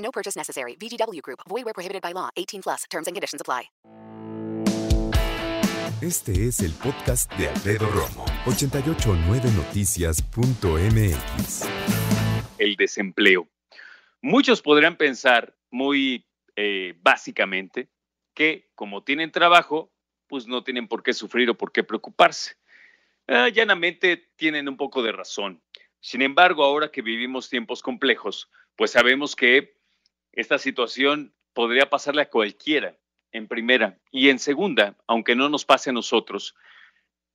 No purchase necessary. VGW Group. Void where prohibited by law. 18 plus. Terms and conditions apply. Este es el podcast de Alfredo Romo. 889noticias.mx. El desempleo. Muchos podrán pensar muy eh, básicamente que como tienen trabajo, pues no tienen por qué sufrir o por qué preocuparse. Ah, llanamente tienen un poco de razón. Sin embargo, ahora que vivimos tiempos complejos, pues sabemos que esta situación podría pasarle a cualquiera, en primera. Y en segunda, aunque no nos pase a nosotros,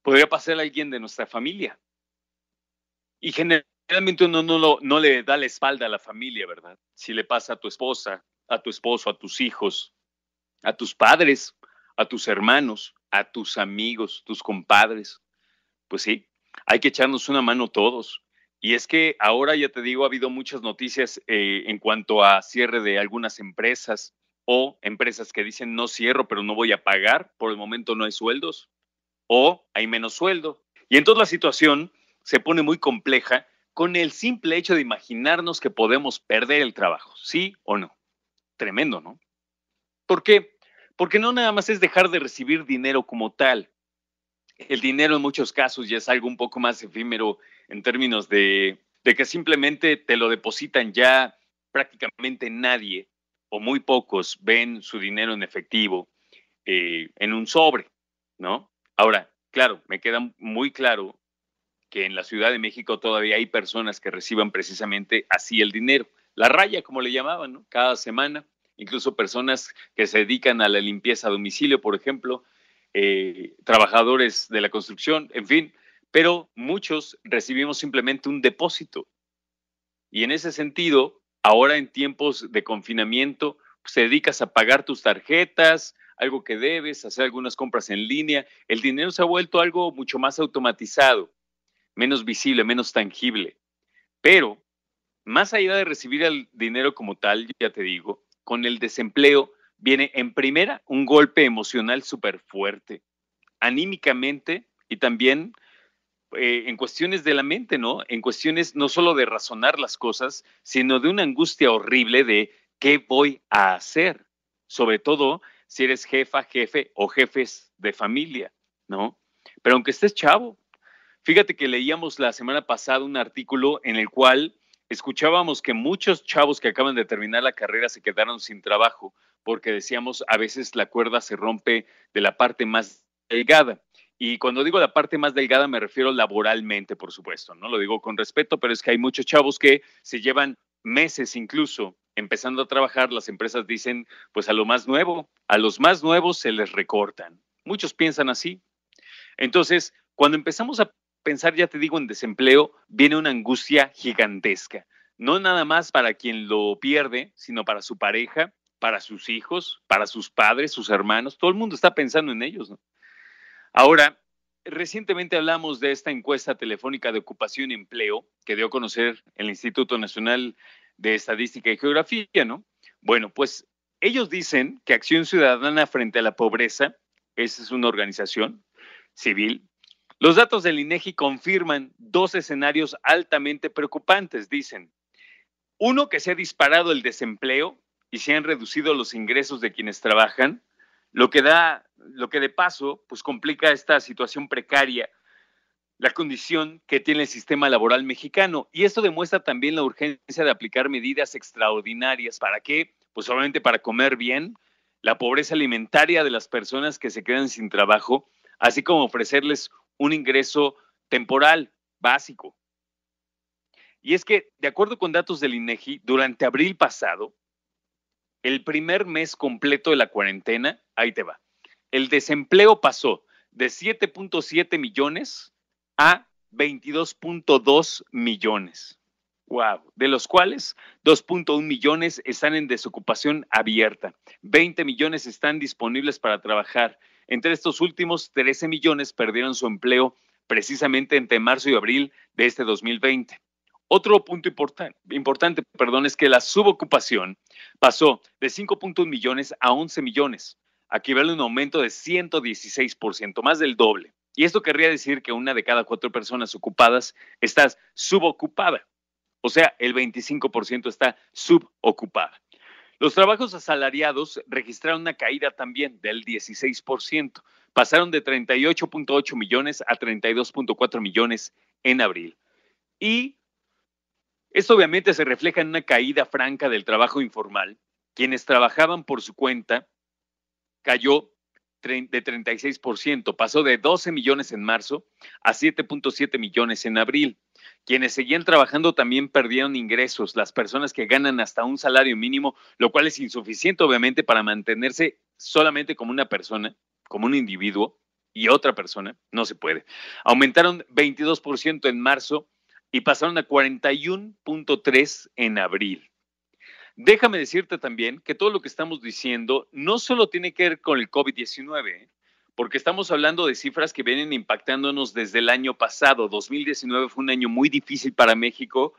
podría pasarle a alguien de nuestra familia. Y generalmente uno no, no le da la espalda a la familia, ¿verdad? Si le pasa a tu esposa, a tu esposo, a tus hijos, a tus padres, a tus hermanos, a tus amigos, tus compadres. Pues sí, hay que echarnos una mano todos. Y es que ahora, ya te digo, ha habido muchas noticias eh, en cuanto a cierre de algunas empresas o empresas que dicen no cierro, pero no voy a pagar, por el momento no hay sueldos o hay menos sueldo. Y entonces la situación se pone muy compleja con el simple hecho de imaginarnos que podemos perder el trabajo, ¿sí o no? Tremendo, ¿no? ¿Por qué? Porque no nada más es dejar de recibir dinero como tal. El dinero en muchos casos ya es algo un poco más efímero en términos de, que simplemente te lo depositan ya prácticamente nadie o muy pocos ven su dinero en efectivo eh, en un sobre, ¿no? Ahora, claro, me queda muy claro que en la Ciudad de México todavía hay personas que reciban precisamente así el dinero. La raya, como le llamaban, ¿no? Cada semana incluso personas que se dedican a la limpieza a domicilio, por ejemplo, eh, trabajadores de la construcción, en fin, pero muchos recibimos simplemente un depósito. Y en ese sentido, ahora en tiempos de confinamiento, pues, te dedicas a pagar tus tarjetas, algo que debes, hacer algunas compras en línea. El dinero se ha vuelto algo mucho más automatizado, menos visible, menos tangible. Pero, más allá de recibir el dinero como tal, ya te digo, con el desempleo viene en primera un golpe emocional súper fuerte, anímicamente y también eh, en cuestiones de la mente, ¿no? En cuestiones no solo de razonar las cosas, sino de una angustia horrible de qué voy a hacer, sobre todo si eres jefa, jefe o jefes de familia, ¿no? Pero aunque estés chavo, fíjate que leíamos la semana pasada un artículo en el cual escuchábamos que muchos chavos que acaban de terminar la carrera se quedaron sin trabajo porque decíamos a veces la cuerda se rompe de la parte más delgada. Y cuando digo la parte más delgada me refiero laboralmente, por supuesto, no lo digo con respeto, pero es que hay muchos chavos que se llevan meses incluso empezando a trabajar, las empresas dicen, pues a lo más nuevo, a los más nuevos se les recortan. Muchos piensan así. Entonces, cuando empezamos a pensar, ya te digo, en desempleo, viene una angustia gigantesca. No nada más para quien lo pierde, sino para su pareja, para sus hijos, para sus padres, sus hermanos. Todo el mundo está pensando en ellos. Ahora, recientemente hablamos de esta encuesta telefónica de ocupación y empleo que dio a conocer el Instituto Nacional de Estadística y Geografía, ¿no? Bueno, pues ellos dicen que Acción Ciudadana frente a la Pobreza, esa es una organización civil, los datos del INEGI confirman dos escenarios altamente preocupantes, dicen. Uno, que se ha disparado el desempleo y se han reducido los ingresos de quienes trabajan, lo que da, lo que de paso, pues complica esta situación precaria, la condición que tiene el sistema laboral mexicano. Y esto demuestra también la urgencia de aplicar medidas extraordinarias. ¿Para qué? Pues obviamente para comer bien, la pobreza alimentaria de las personas que se quedan sin trabajo, así como ofrecerles un ingreso temporal básico. Y es que, de acuerdo con datos del INEGI, durante abril pasado, el primer mes completo de la cuarentena, ahí te va, el desempleo pasó de 7.7 millones a 22.2 millones. Wow, de los cuales 2.1 millones están en desocupación abierta, 20 millones están disponibles para trabajar. Entre estos últimos, 13 millones perdieron su empleo precisamente entre marzo y abril de este 2020. Otro punto importante perdón, es que la subocupación pasó de 5.1 millones a 11 millones. Aquí vale un aumento de 116%, más del doble. Y esto querría decir que una de cada cuatro personas ocupadas está subocupada. O sea, el 25% está subocupada. Los trabajos asalariados registraron una caída también del 16%. Pasaron de 38.8 millones a 32.4 millones en abril. Y esto obviamente se refleja en una caída franca del trabajo informal. Quienes trabajaban por su cuenta cayó de 36%, pasó de 12 millones en marzo a 7.7 millones en abril. Quienes seguían trabajando también perdieron ingresos, las personas que ganan hasta un salario mínimo, lo cual es insuficiente obviamente para mantenerse solamente como una persona, como un individuo y otra persona, no se puede. Aumentaron 22% en marzo y pasaron a 41.3 en abril. Déjame decirte también que todo lo que estamos diciendo no solo tiene que ver con el COVID-19, ¿eh? Porque estamos hablando de cifras que vienen impactándonos desde el año pasado. 2019 fue un año muy difícil para México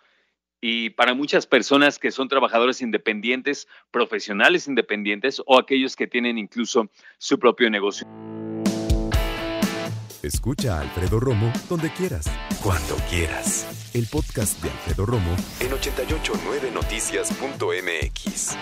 y para muchas personas que son trabajadores independientes, profesionales independientes o aquellos que tienen incluso su propio negocio. Escucha a Alfredo Romo donde quieras, cuando quieras. El podcast de Alfredo Romo en 889noticias.mx.